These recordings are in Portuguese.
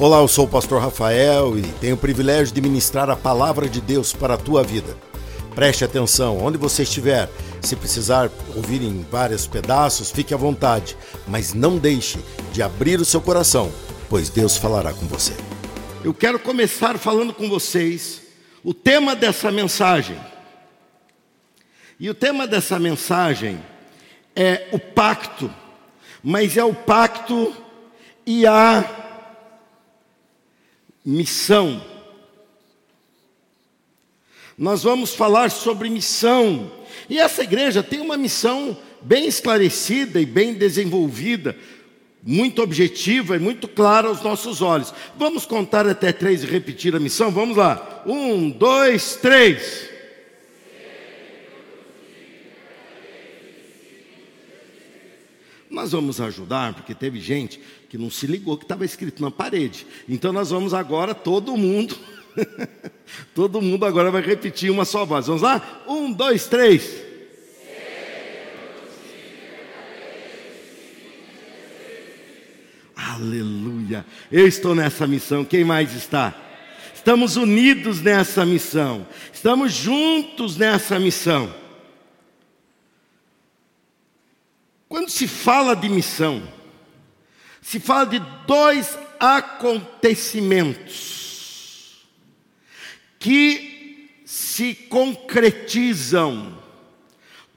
Olá, eu sou o pastor Rafael e tenho o privilégio de ministrar a palavra de Deus para a tua vida. Preste atenção, onde você estiver, se precisar ouvir em vários pedaços, fique à vontade, mas não deixe de abrir o seu coração, pois Deus falará com você. Eu quero começar falando com vocês o tema dessa mensagem. E o tema dessa mensagem é o pacto, mas é o pacto e a missão. Nós vamos falar sobre missão. E essa igreja tem uma missão bem esclarecida e bem desenvolvida, muito objetiva e muito clara aos nossos olhos. Vamos contar até três e repetir a missão? Vamos lá. Um, dois, três. Nós vamos ajudar, porque teve gente que não se ligou que estava escrito na parede. Então nós vamos agora, todo mundo, todo mundo agora vai repetir uma só voz. Vamos lá? Um, dois, três. Aleluia. Eu estou nessa missão. Quem mais está? Estamos unidos nessa missão. Estamos juntos nessa missão. Quando se fala de missão, se fala de dois acontecimentos que se concretizam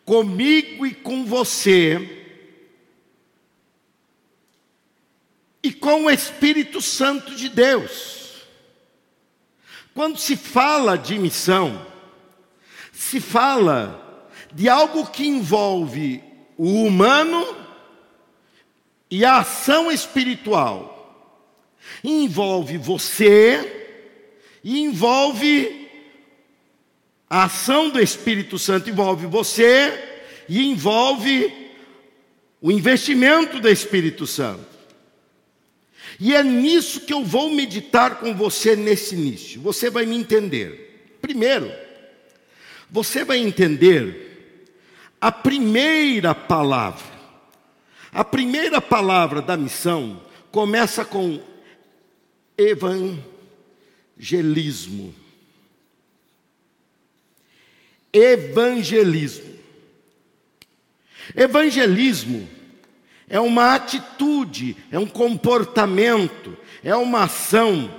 comigo e com você e com o Espírito Santo de Deus. Quando se fala de missão, se fala de algo que envolve o humano e a ação espiritual. Envolve você e envolve a ação do Espírito Santo envolve você e envolve o investimento do Espírito Santo. E é nisso que eu vou meditar com você nesse início. Você vai me entender. Primeiro, você vai entender a primeira palavra. A primeira palavra da missão começa com evangelismo. Evangelismo. Evangelismo é uma atitude, é um comportamento, é uma ação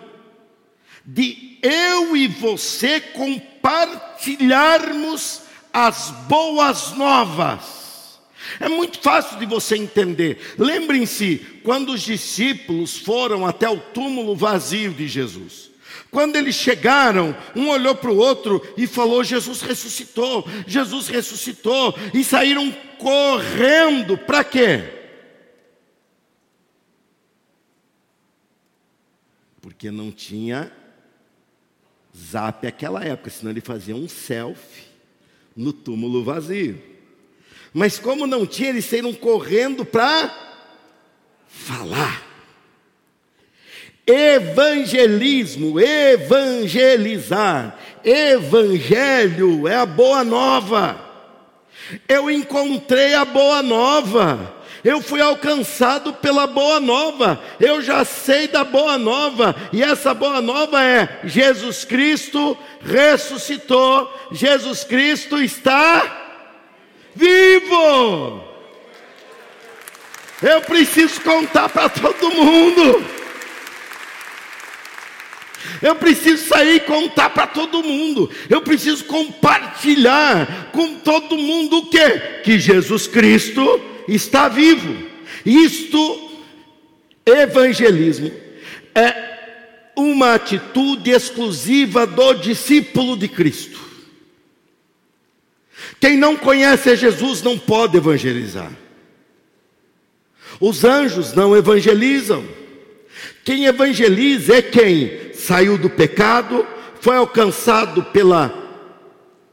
de eu e você compartilharmos as boas novas. É muito fácil de você entender. Lembrem-se quando os discípulos foram até o túmulo vazio de Jesus. Quando eles chegaram, um olhou para o outro e falou: Jesus ressuscitou, Jesus ressuscitou, e saíram correndo, para quê? Porque não tinha zap naquela época, senão ele fazia um selfie no túmulo vazio. Mas como não tinha, eles saíram correndo para falar. Evangelismo, evangelizar, evangelho é a boa nova. Eu encontrei a boa nova. Eu fui alcançado pela boa nova. Eu já sei da boa nova. E essa boa nova é: Jesus Cristo ressuscitou. Jesus Cristo está vivo. Eu preciso contar para todo mundo. Eu preciso sair e contar para todo mundo. Eu preciso compartilhar com todo mundo o que? Que Jesus Cristo está vivo. Isto, evangelismo, é uma atitude exclusiva do discípulo de Cristo. Quem não conhece a Jesus não pode evangelizar. Os anjos não evangelizam. Quem evangeliza é quem saiu do pecado, foi alcançado pela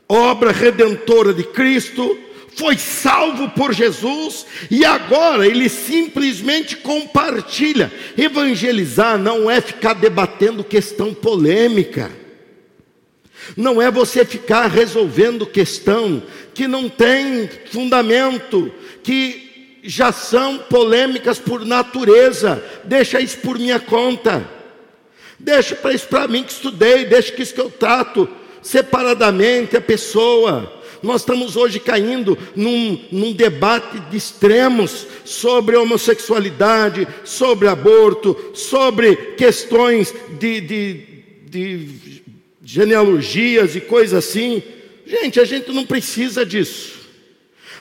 obra redentora de Cristo, foi salvo por Jesus e agora ele simplesmente compartilha. Evangelizar não é ficar debatendo questão polêmica. Não é você ficar resolvendo questão que não tem fundamento, que já são polêmicas por natureza. Deixa isso por minha conta. Deixa para isso para mim que estudei, deixa que isso que eu trato separadamente a pessoa. Nós estamos hoje caindo num, num debate de extremos sobre homossexualidade, sobre aborto, sobre questões de, de, de genealogias e coisas assim. Gente, a gente não precisa disso.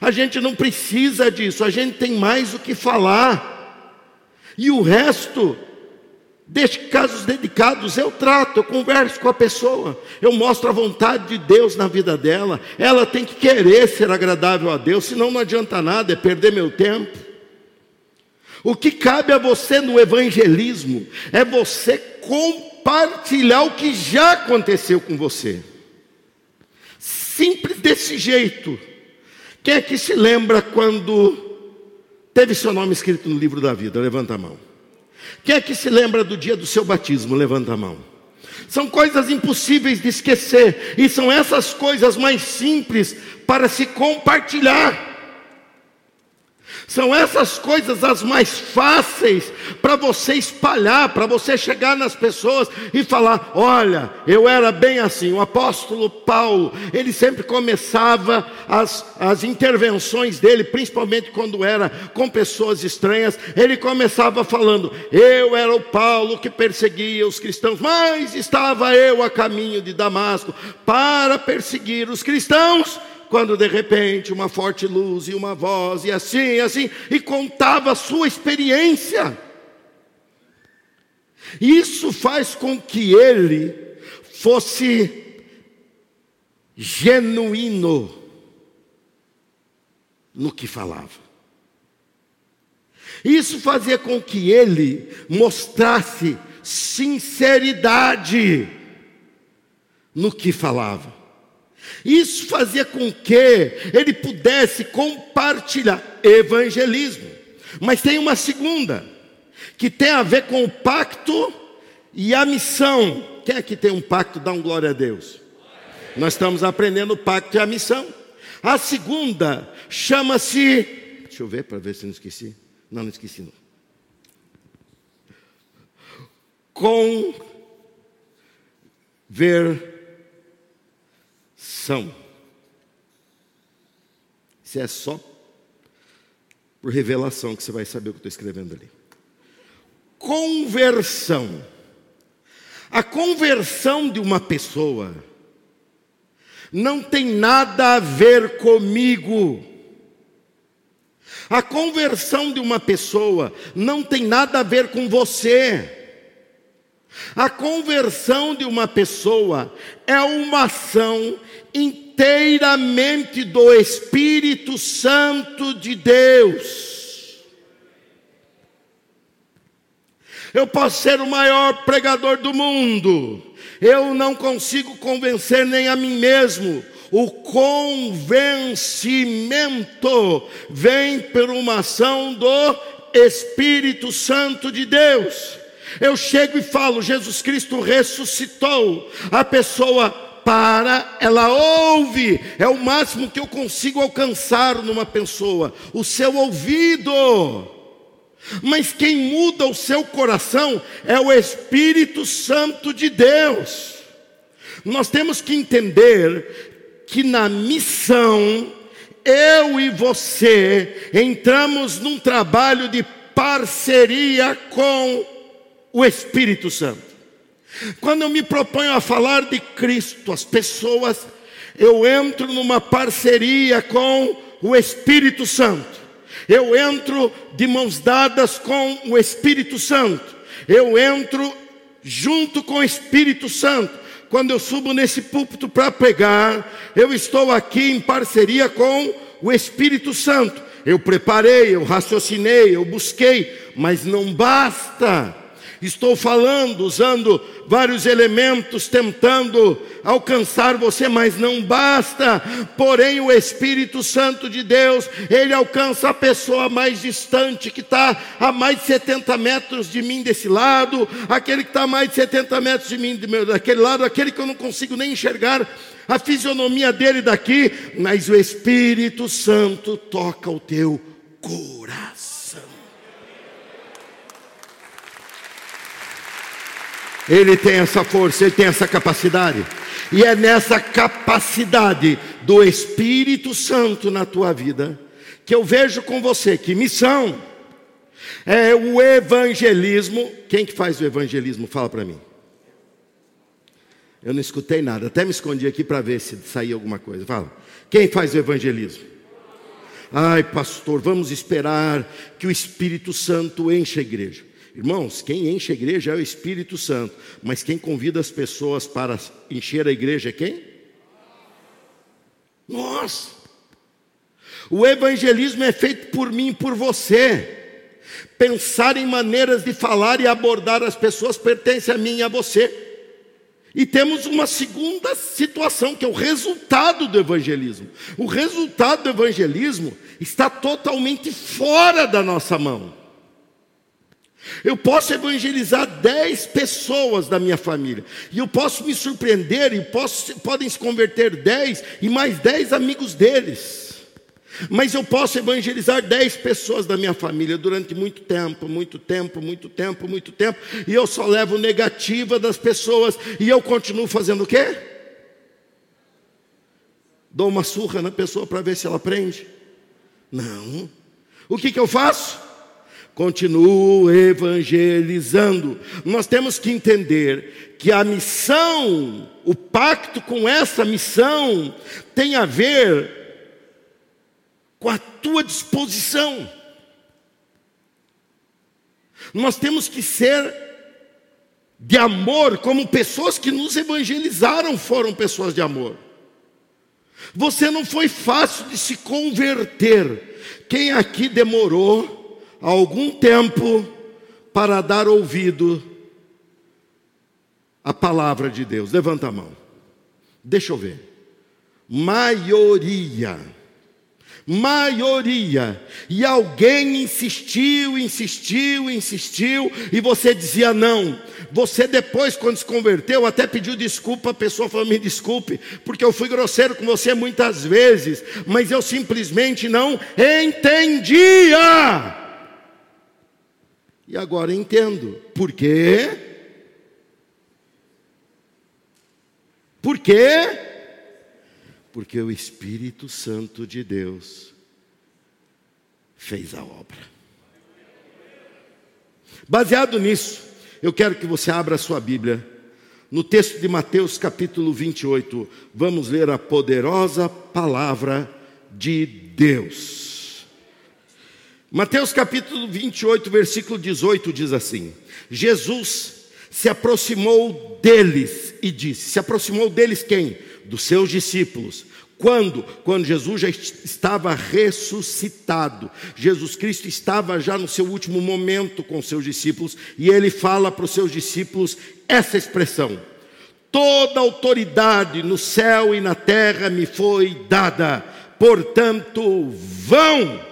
A gente não precisa disso, a gente tem mais o que falar. E o resto Deixe casos dedicados, eu trato, eu converso com a pessoa, eu mostro a vontade de Deus na vida dela. Ela tem que querer ser agradável a Deus, senão não adianta nada, é perder meu tempo. O que cabe a você no evangelismo é você compartilhar o que já aconteceu com você. Simples desse jeito. Quem é que se lembra quando teve seu nome escrito no livro da vida? Levanta a mão. Quem é que se lembra do dia do seu batismo? Levanta a mão. São coisas impossíveis de esquecer, e são essas coisas mais simples para se compartilhar. São essas coisas as mais fáceis para você espalhar, para você chegar nas pessoas e falar: olha, eu era bem assim. O apóstolo Paulo, ele sempre começava as, as intervenções dele, principalmente quando era com pessoas estranhas, ele começava falando: eu era o Paulo que perseguia os cristãos, mas estava eu a caminho de Damasco para perseguir os cristãos quando de repente uma forte luz e uma voz, e assim, e assim, e contava a sua experiência. Isso faz com que ele fosse genuíno no que falava. Isso fazia com que ele mostrasse sinceridade no que falava. Isso fazia com que ele pudesse compartilhar evangelismo. Mas tem uma segunda, que tem a ver com o pacto e a missão. Quem é que tem um pacto? Dá um glória a Deus. Nós estamos aprendendo o pacto e a missão. A segunda chama-se. Deixa eu ver para ver se não esqueci. Não, não esqueci não. Conver são. Isso é só por revelação que você vai saber o que eu estou escrevendo ali. Conversão. A conversão de uma pessoa não tem nada a ver comigo. A conversão de uma pessoa não tem nada a ver com você. A conversão de uma pessoa é uma ação inteiramente do Espírito Santo de Deus. Eu posso ser o maior pregador do mundo, eu não consigo convencer nem a mim mesmo. O convencimento vem por uma ação do Espírito Santo de Deus. Eu chego e falo: Jesus Cristo ressuscitou. A pessoa para, ela ouve, é o máximo que eu consigo alcançar numa pessoa, o seu ouvido. Mas quem muda o seu coração é o Espírito Santo de Deus. Nós temos que entender que na missão, eu e você entramos num trabalho de parceria com o Espírito Santo. Quando eu me proponho a falar de Cristo, as pessoas, eu entro numa parceria com o Espírito Santo. Eu entro de mãos dadas com o Espírito Santo. Eu entro junto com o Espírito Santo. Quando eu subo nesse púlpito para pregar, eu estou aqui em parceria com o Espírito Santo. Eu preparei, eu raciocinei, eu busquei, mas não basta. Estou falando, usando vários elementos, tentando alcançar você, mas não basta. Porém, o Espírito Santo de Deus, ele alcança a pessoa mais distante, que está a mais de 70 metros de mim desse lado, aquele que está a mais de 70 metros de mim daquele lado, aquele que eu não consigo nem enxergar a fisionomia dele daqui, mas o Espírito Santo toca o teu coração. Ele tem essa força, ele tem essa capacidade. E é nessa capacidade do Espírito Santo na tua vida que eu vejo com você que missão é o evangelismo. Quem que faz o evangelismo? Fala para mim. Eu não escutei nada, até me escondi aqui para ver se saía alguma coisa. Fala. Quem faz o evangelismo? Ai, pastor, vamos esperar que o Espírito Santo encha a igreja. Irmãos, quem enche a igreja é o Espírito Santo, mas quem convida as pessoas para encher a igreja é quem? Nós. O evangelismo é feito por mim e por você. Pensar em maneiras de falar e abordar as pessoas pertence a mim e a você. E temos uma segunda situação, que é o resultado do evangelismo. O resultado do evangelismo está totalmente fora da nossa mão. Eu posso evangelizar dez pessoas da minha família, e eu posso me surpreender, e posso, podem se converter dez, e mais dez amigos deles. Mas eu posso evangelizar dez pessoas da minha família durante muito tempo, muito tempo, muito tempo, muito tempo, e eu só levo negativa das pessoas, e eu continuo fazendo o quê? Dou uma surra na pessoa para ver se ela aprende? Não. O que, que eu faço? Continuo evangelizando. Nós temos que entender que a missão, o pacto com essa missão, tem a ver com a tua disposição. Nós temos que ser de amor, como pessoas que nos evangelizaram foram pessoas de amor. Você não foi fácil de se converter. Quem aqui demorou algum tempo para dar ouvido à palavra de Deus? Levanta a mão. Deixa eu ver. Maioria maioria. E alguém insistiu, insistiu, insistiu, e você dizia não. Você depois, quando se converteu, até pediu desculpa, a pessoa falou: me desculpe, porque eu fui grosseiro com você muitas vezes, mas eu simplesmente não entendia. E agora entendo. Por quê? Por quê? Porque o Espírito Santo de Deus fez a obra. Baseado nisso, eu quero que você abra a sua Bíblia. No texto de Mateus capítulo 28, vamos ler a poderosa palavra de Deus. Mateus capítulo 28, versículo 18 diz assim: Jesus se aproximou deles e disse: Se aproximou deles quem? dos seus discípulos. Quando? Quando Jesus já estava ressuscitado. Jesus Cristo estava já no seu último momento com seus discípulos e ele fala para os seus discípulos essa expressão: Toda autoridade no céu e na terra me foi dada. Portanto, vão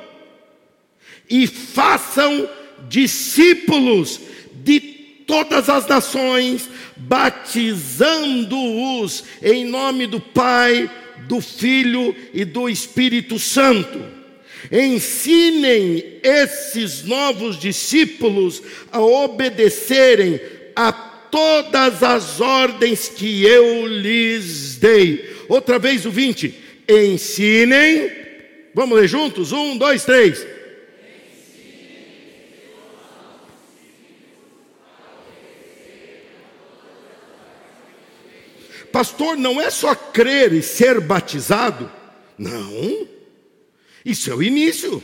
e façam discípulos de todas as nações, batizando-os em nome do Pai, do Filho e do Espírito Santo. Ensinem esses novos discípulos a obedecerem a todas as ordens que eu lhes dei. Outra vez o 20. Ensinem. Vamos ler juntos? Um, dois, três Pastor, não é só crer e ser batizado. Não. Isso é o início.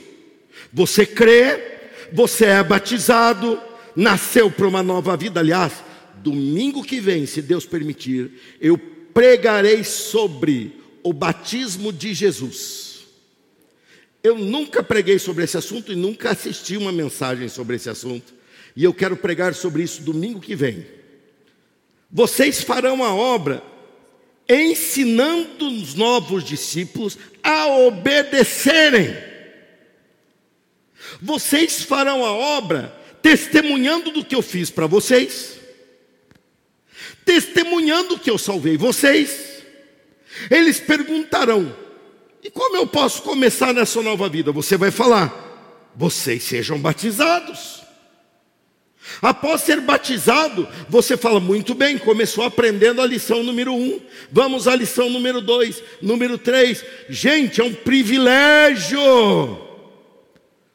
Você crê, você é batizado, nasceu para uma nova vida. Aliás, domingo que vem, se Deus permitir, eu pregarei sobre o batismo de Jesus. Eu nunca preguei sobre esse assunto e nunca assisti uma mensagem sobre esse assunto. E eu quero pregar sobre isso domingo que vem. Vocês farão a obra ensinando os novos discípulos a obedecerem. Vocês farão a obra testemunhando do que eu fiz para vocês, testemunhando que eu salvei vocês. Eles perguntarão: e como eu posso começar nessa nova vida? Você vai falar: vocês sejam batizados. Após ser batizado, você fala muito bem, começou aprendendo a lição número um. Vamos à lição número dois, número três. Gente, é um privilégio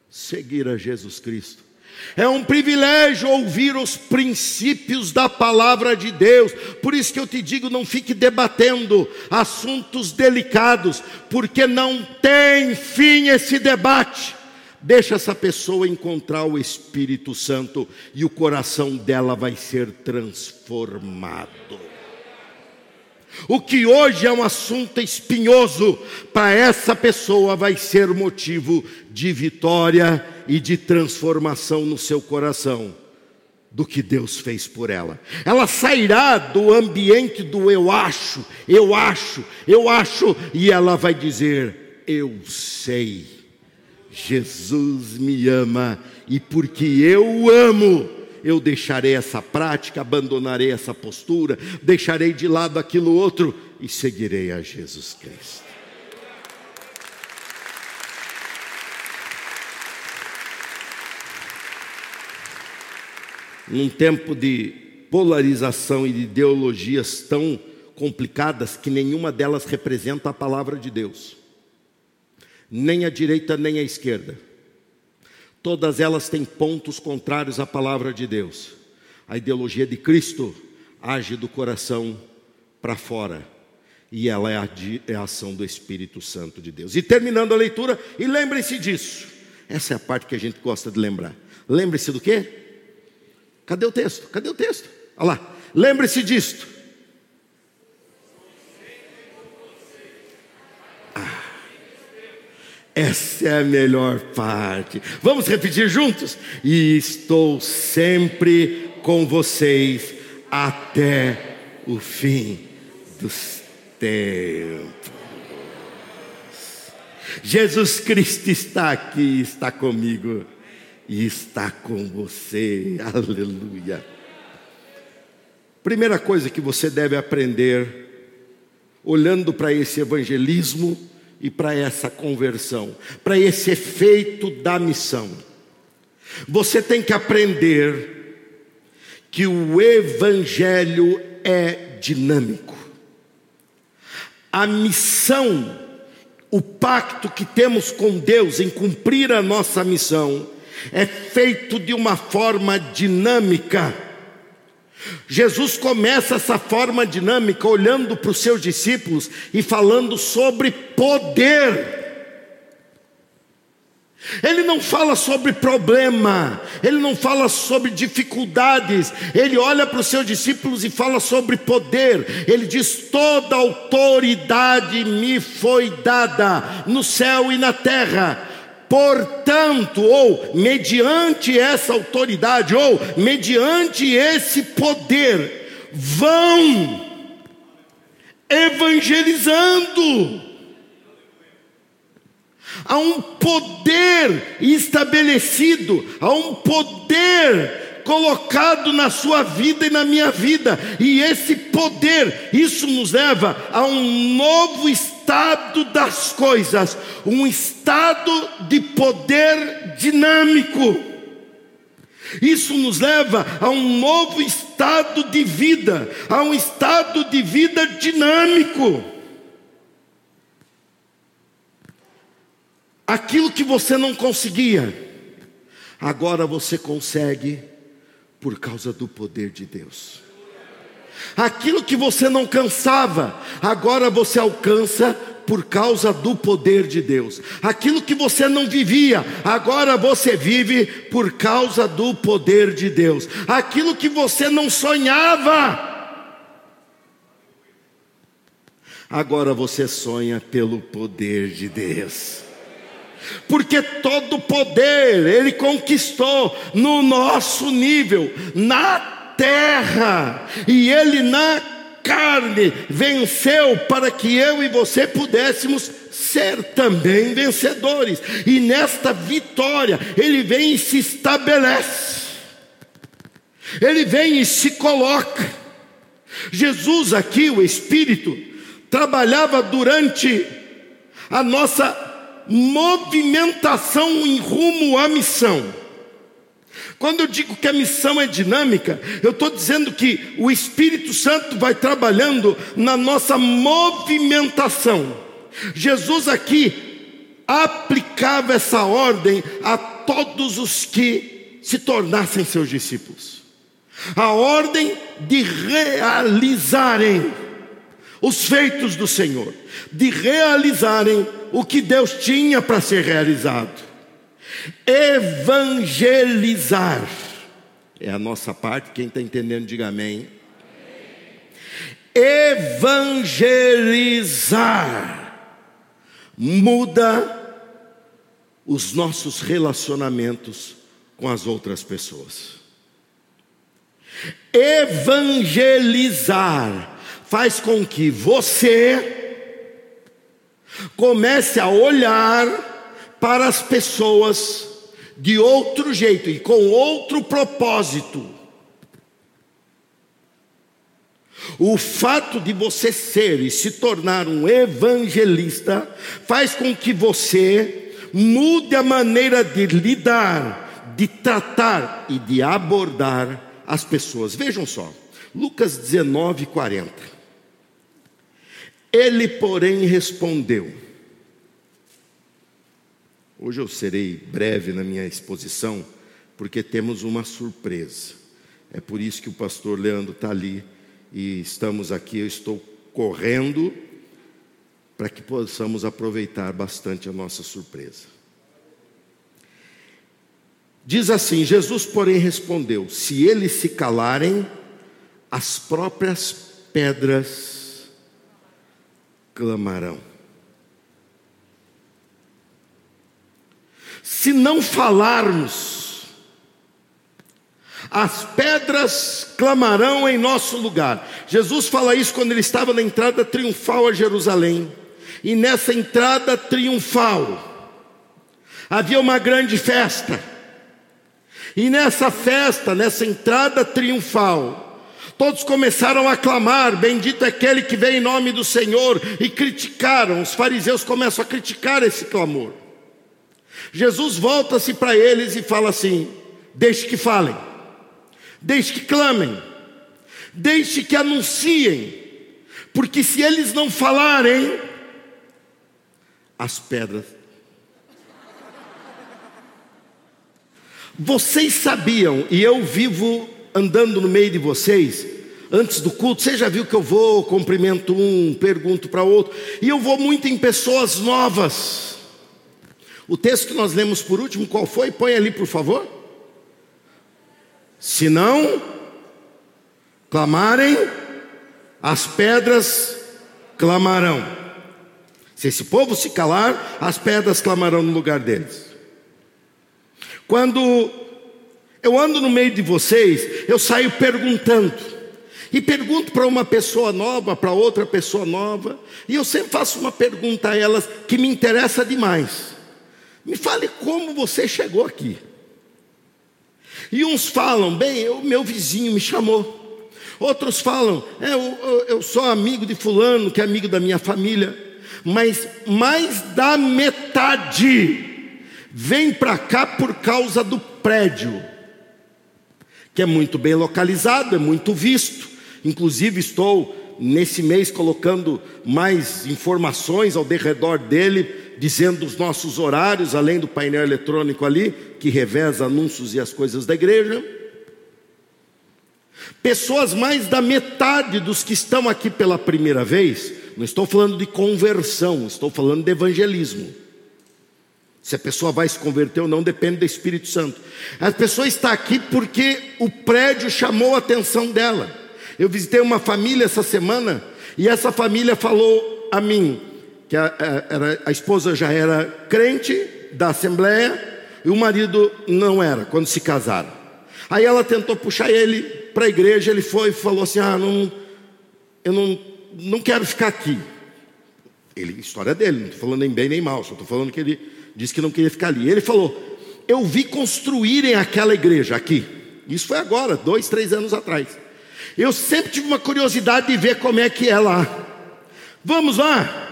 seguir a Jesus Cristo. É um privilégio ouvir os princípios da palavra de Deus. Por isso que eu te digo, não fique debatendo assuntos delicados, porque não tem fim esse debate. Deixa essa pessoa encontrar o Espírito Santo e o coração dela vai ser transformado. O que hoje é um assunto espinhoso, para essa pessoa vai ser motivo de vitória e de transformação no seu coração do que Deus fez por ela. Ela sairá do ambiente do eu acho, eu acho, eu acho, e ela vai dizer: Eu sei, Jesus me ama, e porque eu amo, eu deixarei essa prática, abandonarei essa postura, deixarei de lado aquilo outro e seguirei a Jesus Cristo. Num tempo de polarização e de ideologias tão complicadas que nenhuma delas representa a palavra de Deus, nem a direita nem a esquerda Todas elas têm pontos contrários à palavra de Deus. A ideologia de Cristo age do coração para fora. E ela é a, é a, ação do Espírito Santo de Deus. E terminando a leitura, e lembre-se disso. Essa é a parte que a gente gosta de lembrar. Lembre-se do quê? Cadê o texto? Cadê o texto? Olha lá. Lembre-se disto. Essa é a melhor parte. Vamos repetir juntos? E estou sempre com vocês até o fim dos tempos. Jesus Cristo está aqui, está comigo e está com você. Aleluia. Primeira coisa que você deve aprender, olhando para esse evangelismo, e para essa conversão, para esse efeito da missão. Você tem que aprender que o Evangelho é dinâmico. A missão, o pacto que temos com Deus em cumprir a nossa missão, é feito de uma forma dinâmica Jesus começa essa forma dinâmica olhando para os seus discípulos e falando sobre poder. Ele não fala sobre problema, ele não fala sobre dificuldades, ele olha para os seus discípulos e fala sobre poder. Ele diz: toda autoridade me foi dada no céu e na terra. Portanto, ou mediante essa autoridade, ou mediante esse poder, vão evangelizando. Há um poder estabelecido, há um poder colocado na sua vida e na minha vida, e esse poder, isso nos leva a um novo estado das coisas, um estado de poder dinâmico. Isso nos leva a um novo estado de vida, a um estado de vida dinâmico. Aquilo que você não conseguia, agora você consegue por causa do poder de Deus. Aquilo que você não cansava, agora você alcança por causa do poder de Deus. Aquilo que você não vivia, agora você vive por causa do poder de Deus. Aquilo que você não sonhava, agora você sonha pelo poder de Deus. Porque todo poder Ele conquistou no nosso nível, na terra, e ele na carne venceu para que eu e você pudéssemos ser também vencedores. E nesta vitória, ele vem e se estabelece. Ele vem e se coloca. Jesus aqui, o Espírito, trabalhava durante a nossa movimentação em rumo à missão Quando eu digo que a missão é dinâmica, eu estou dizendo que o Espírito Santo vai trabalhando na nossa movimentação. Jesus aqui aplicava essa ordem a todos os que se tornassem seus discípulos. A ordem de realizarem os feitos do Senhor, de realizarem o que Deus tinha para ser realizado. Evangelizar é a nossa parte, quem está entendendo, diga amém. Evangelizar muda os nossos relacionamentos com as outras pessoas. Evangelizar faz com que você comece a olhar para as pessoas de outro jeito e com outro propósito. O fato de você ser e se tornar um evangelista faz com que você mude a maneira de lidar, de tratar e de abordar as pessoas. Vejam só, Lucas 19, 40. Ele, porém, respondeu. Hoje eu serei breve na minha exposição, porque temos uma surpresa. É por isso que o pastor Leandro está ali e estamos aqui. Eu estou correndo para que possamos aproveitar bastante a nossa surpresa. Diz assim: Jesus, porém, respondeu: Se eles se calarem, as próprias pedras clamarão. Se não falarmos, as pedras clamarão em nosso lugar. Jesus fala isso quando ele estava na entrada triunfal a Jerusalém. E nessa entrada triunfal havia uma grande festa. E nessa festa, nessa entrada triunfal, Todos começaram a clamar: Bendito é aquele que vem em nome do Senhor, e criticaram. Os fariseus começam a criticar esse clamor. Jesus volta-se para eles e fala assim: Deixe que falem, deixe que clamem, deixe que anunciem, porque se eles não falarem, as pedras. Vocês sabiam, e eu vivo andando no meio de vocês, antes do culto, você já viu que eu vou, cumprimento um, pergunto para outro, e eu vou muito em pessoas novas. O texto que nós lemos por último, qual foi? Põe ali, por favor. Se não clamarem, as pedras clamarão. Se esse povo se calar, as pedras clamarão no lugar deles. Quando eu ando no meio de vocês, eu saio perguntando. E pergunto para uma pessoa nova, para outra pessoa nova, e eu sempre faço uma pergunta a elas que me interessa demais. Me fale como você chegou aqui. E uns falam, bem, o meu vizinho me chamou. Outros falam, é, eu, eu, sou amigo de fulano, que é amigo da minha família. Mas mais da metade vem para cá por causa do prédio que é muito bem localizado, é muito visto. Inclusive, estou nesse mês colocando mais informações ao derredor dele, dizendo os nossos horários, além do painel eletrônico ali, que reveza anúncios e as coisas da igreja. Pessoas mais da metade dos que estão aqui pela primeira vez, não estou falando de conversão, estou falando de evangelismo. Se a pessoa vai se converter ou não depende do Espírito Santo. A pessoa está aqui porque o prédio chamou a atenção dela. Eu visitei uma família essa semana e essa família falou a mim que a, a, a esposa já era crente da Assembleia e o marido não era quando se casaram. Aí ela tentou puxar ele para a igreja, ele foi e falou assim: Ah, não, eu não, não quero ficar aqui. Ele, história dele, não estou falando nem bem nem mal, só estou falando que ele disse que não queria ficar ali. Ele falou: Eu vi construírem aquela igreja aqui. Isso foi agora, dois, três anos atrás. Eu sempre tive uma curiosidade de ver como é que é lá. Vamos lá.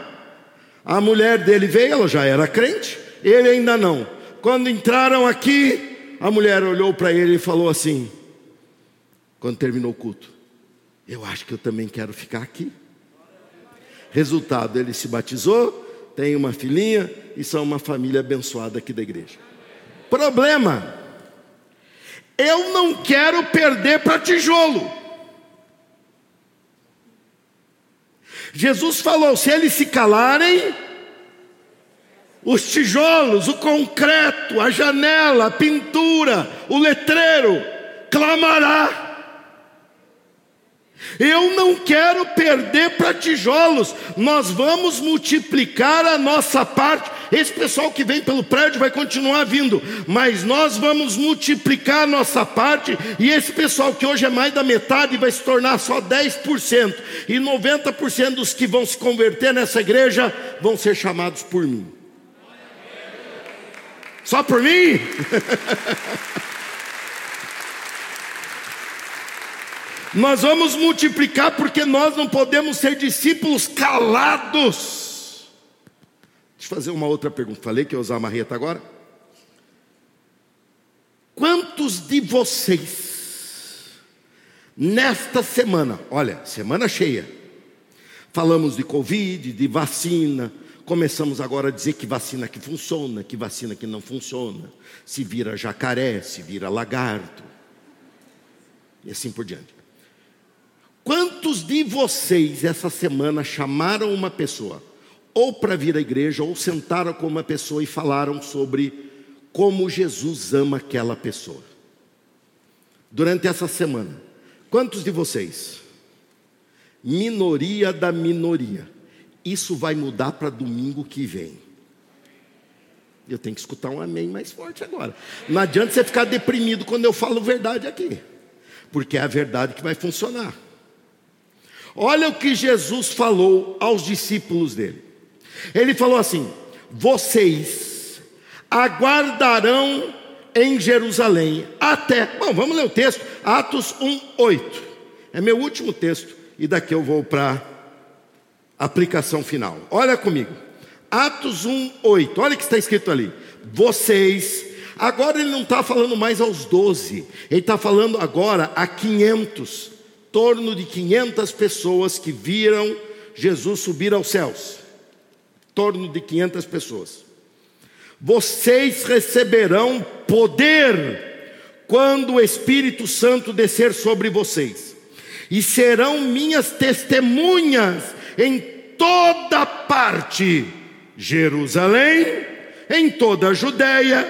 A mulher dele veio, ela já era crente, ele ainda não. Quando entraram aqui, a mulher olhou para ele e falou assim, quando terminou o culto: Eu acho que eu também quero ficar aqui. Resultado, ele se batizou, tem uma filhinha e são uma família abençoada aqui da igreja. Problema: eu não quero perder para tijolo. Jesus falou: se eles se calarem, os tijolos, o concreto, a janela, a pintura, o letreiro, clamará. Eu não quero perder para tijolos, nós vamos multiplicar a nossa parte. Esse pessoal que vem pelo prédio vai continuar vindo, mas nós vamos multiplicar a nossa parte. E esse pessoal que hoje é mais da metade vai se tornar só 10%, e 90% dos que vão se converter nessa igreja vão ser chamados por mim. Só por mim? Nós vamos multiplicar porque nós não podemos ser discípulos calados. Deixa eu fazer uma outra pergunta. Falei que ia usar a marreta agora? Quantos de vocês, nesta semana, olha, semana cheia, falamos de Covid, de vacina, começamos agora a dizer que vacina que funciona, que vacina que não funciona, se vira jacaré, se vira lagarto, e assim por diante. Quantos de vocês essa semana chamaram uma pessoa, ou para vir à igreja, ou sentaram com uma pessoa e falaram sobre como Jesus ama aquela pessoa? Durante essa semana, quantos de vocês? Minoria da minoria. Isso vai mudar para domingo que vem. Eu tenho que escutar um amém mais forte agora. Não adianta você ficar deprimido quando eu falo verdade aqui, porque é a verdade que vai funcionar. Olha o que Jesus falou aos discípulos dele. Ele falou assim: Vocês aguardarão em Jerusalém até. Bom, vamos ler o texto, Atos 1, 8. É meu último texto, e daqui eu vou para a aplicação final. Olha comigo, Atos 1, 8. Olha o que está escrito ali. Vocês. Agora ele não está falando mais aos 12, ele está falando agora a 500 torno de 500 pessoas que viram Jesus subir aos céus. Torno de 500 pessoas. Vocês receberão poder quando o Espírito Santo descer sobre vocês, e serão minhas testemunhas em toda parte, Jerusalém, em toda a Judéia,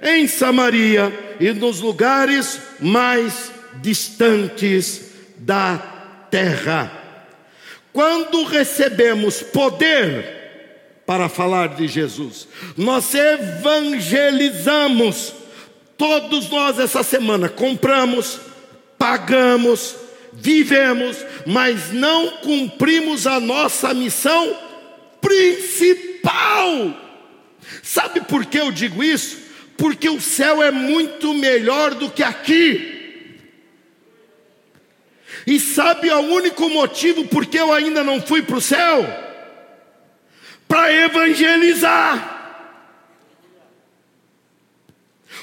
em Samaria e nos lugares mais distantes da terra. Quando recebemos poder para falar de Jesus, nós evangelizamos. Todos nós essa semana compramos, pagamos, vivemos, mas não cumprimos a nossa missão principal. Sabe por que eu digo isso? Porque o céu é muito melhor do que aqui. E sabe o único motivo porque eu ainda não fui para o céu? Para evangelizar.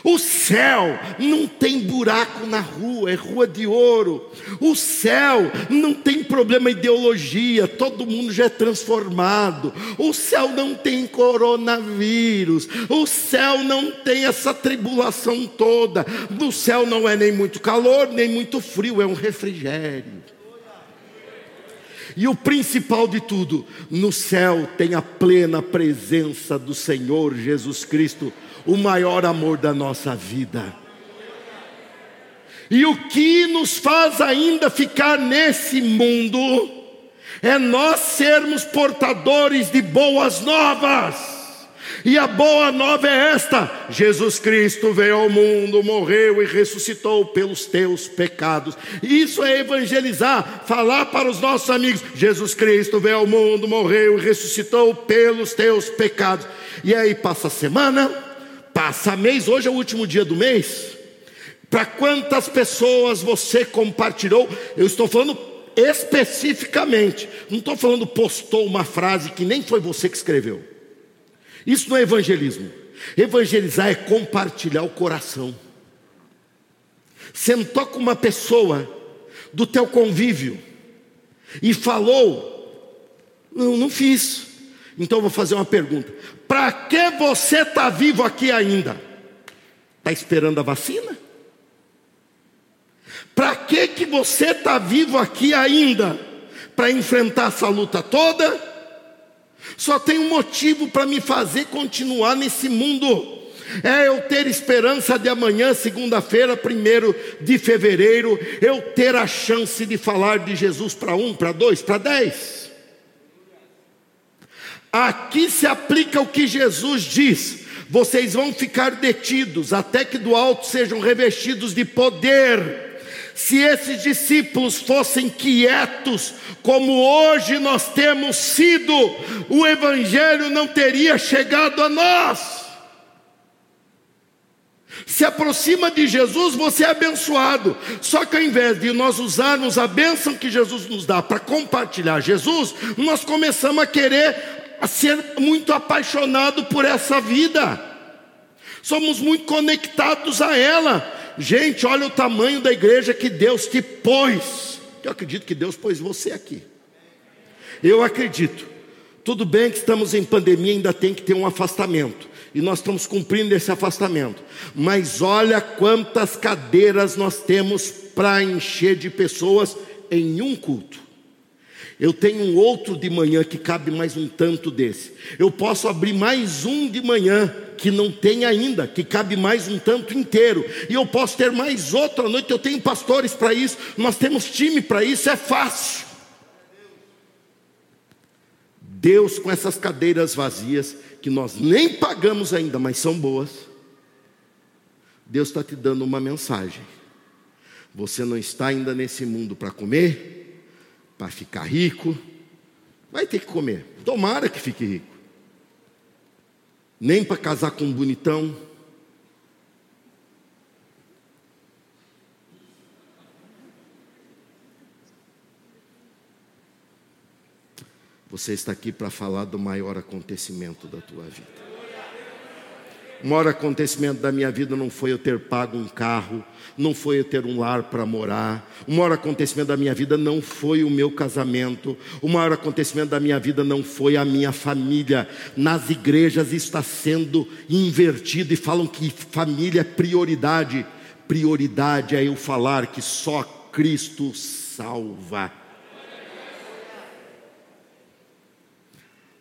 O céu não tem buraco na rua, é rua de ouro. O céu não tem problema ideologia, todo mundo já é transformado. O céu não tem coronavírus. O céu não tem essa tribulação toda. No céu não é nem muito calor, nem muito frio, é um refrigério. E o principal de tudo, no céu tem a plena presença do Senhor Jesus Cristo o maior amor da nossa vida. E o que nos faz ainda ficar nesse mundo é nós sermos portadores de boas novas. E a boa nova é esta: Jesus Cristo veio ao mundo, morreu e ressuscitou pelos teus pecados. Isso é evangelizar, falar para os nossos amigos: Jesus Cristo veio ao mundo, morreu e ressuscitou pelos teus pecados. E aí passa a semana, Passa mês, hoje é o último dia do mês. Para quantas pessoas você compartilhou? Eu estou falando especificamente, não estou falando postou uma frase que nem foi você que escreveu. Isso não é evangelismo. Evangelizar é compartilhar o coração. sentou com uma pessoa do teu convívio e falou: Não, não fiz. Então eu vou fazer uma pergunta: Para que você está vivo aqui ainda? Está esperando a vacina? Para que, que você está vivo aqui ainda? Para enfrentar essa luta toda? Só tem um motivo para me fazer continuar nesse mundo. É eu ter esperança de amanhã, segunda-feira, primeiro de fevereiro, eu ter a chance de falar de Jesus para um, para dois, para dez. Aqui se aplica o que Jesus diz: vocês vão ficar detidos até que do alto sejam revestidos de poder. Se esses discípulos fossem quietos, como hoje nós temos sido, o Evangelho não teria chegado a nós. Se aproxima de Jesus, você é abençoado. Só que ao invés de nós usarmos a bênção que Jesus nos dá para compartilhar Jesus, nós começamos a querer ser muito apaixonado por essa vida. Somos muito conectados a ela. Gente, olha o tamanho da igreja que Deus te pôs. Eu acredito que Deus pôs você aqui. Eu acredito. Tudo bem que estamos em pandemia, ainda tem que ter um afastamento. E nós estamos cumprindo esse afastamento. Mas olha quantas cadeiras nós temos para encher de pessoas em um culto. Eu tenho um outro de manhã que cabe mais um tanto desse. Eu posso abrir mais um de manhã que não tem ainda, que cabe mais um tanto inteiro. E eu posso ter mais outro à noite. Eu tenho pastores para isso, nós temos time para isso, é fácil. Deus, com essas cadeiras vazias, que nós nem pagamos ainda, mas são boas, Deus está te dando uma mensagem. Você não está ainda nesse mundo para comer, para ficar rico, vai ter que comer. Tomara que fique rico nem para casar com um bonitão. Você está aqui para falar do maior acontecimento da tua vida. O maior acontecimento da minha vida não foi eu ter pago um carro, não foi eu ter um lar para morar. O maior acontecimento da minha vida não foi o meu casamento. O maior acontecimento da minha vida não foi a minha família. Nas igrejas está sendo invertido e falam que família é prioridade. Prioridade é eu falar que só Cristo salva.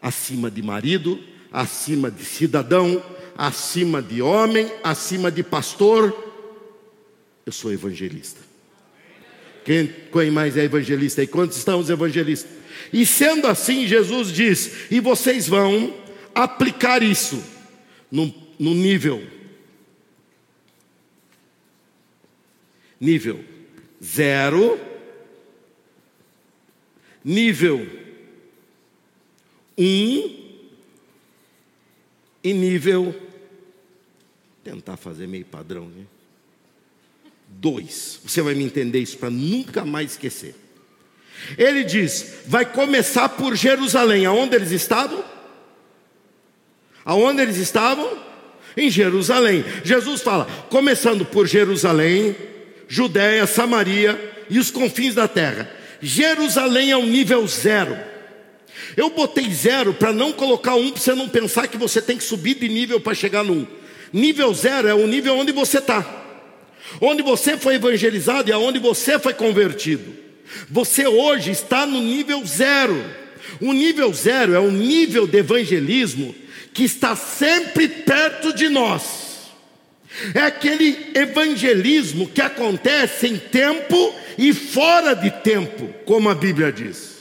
Acima de marido, acima de cidadão, acima de homem, acima de pastor, eu sou evangelista. Quem, quem mais é evangelista aí? Quantos estão os evangelistas? E sendo assim, Jesus diz: e vocês vão aplicar isso no, no nível, nível zero, nível um e nível tentar fazer meio padrão, né? Dois. Você vai me entender isso para nunca mais esquecer. Ele diz: vai começar por Jerusalém. Aonde eles estavam? Aonde eles estavam? Em Jerusalém. Jesus fala: começando por Jerusalém, Judéia, Samaria e os confins da terra. Jerusalém é o nível zero. Eu botei zero para não colocar um, para você não pensar que você tem que subir de nível para chegar no um. Nível zero é o nível onde você está, onde você foi evangelizado e aonde você foi convertido. Você hoje está no nível zero. O nível zero é o nível de evangelismo que está sempre perto de nós. É aquele evangelismo que acontece em tempo e fora de tempo, como a Bíblia diz.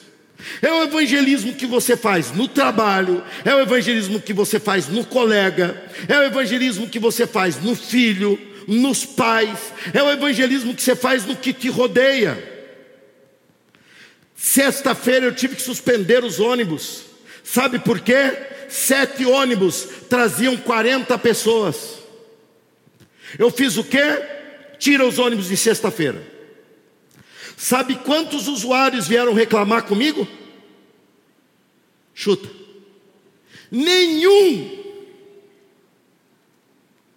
É o evangelismo que você faz no trabalho, é o evangelismo que você faz no colega, é o evangelismo que você faz no filho, nos pais, é o evangelismo que você faz no que te rodeia. Sexta-feira eu tive que suspender os ônibus, sabe por quê? Sete ônibus traziam 40 pessoas. Eu fiz o quê? Tira os ônibus de sexta-feira. Sabe quantos usuários vieram reclamar comigo? Chuta. Nenhum.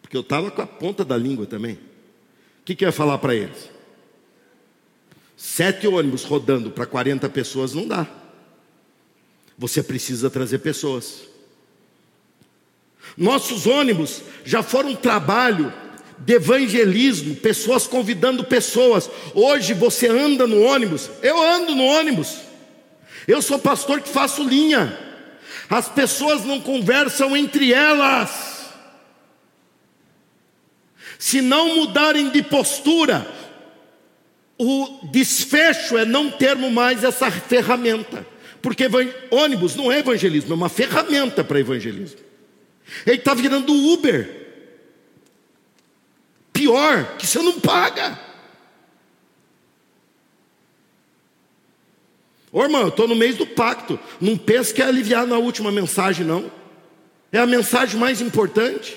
Porque eu estava com a ponta da língua também. que, que eu ia falar para eles? Sete ônibus rodando para 40 pessoas não dá. Você precisa trazer pessoas. Nossos ônibus já foram trabalho de evangelismo, pessoas convidando pessoas. Hoje você anda no ônibus, eu ando no ônibus. Eu sou pastor que faço linha. As pessoas não conversam entre elas. Se não mudarem de postura, o desfecho é não termos mais essa ferramenta. Porque ônibus não é evangelismo, é uma ferramenta para evangelismo. Ele está virando Uber. Pior, que você não paga. Ô irmão, eu estou no mês do pacto. Não pense que é aliviar na última mensagem, não. É a mensagem mais importante.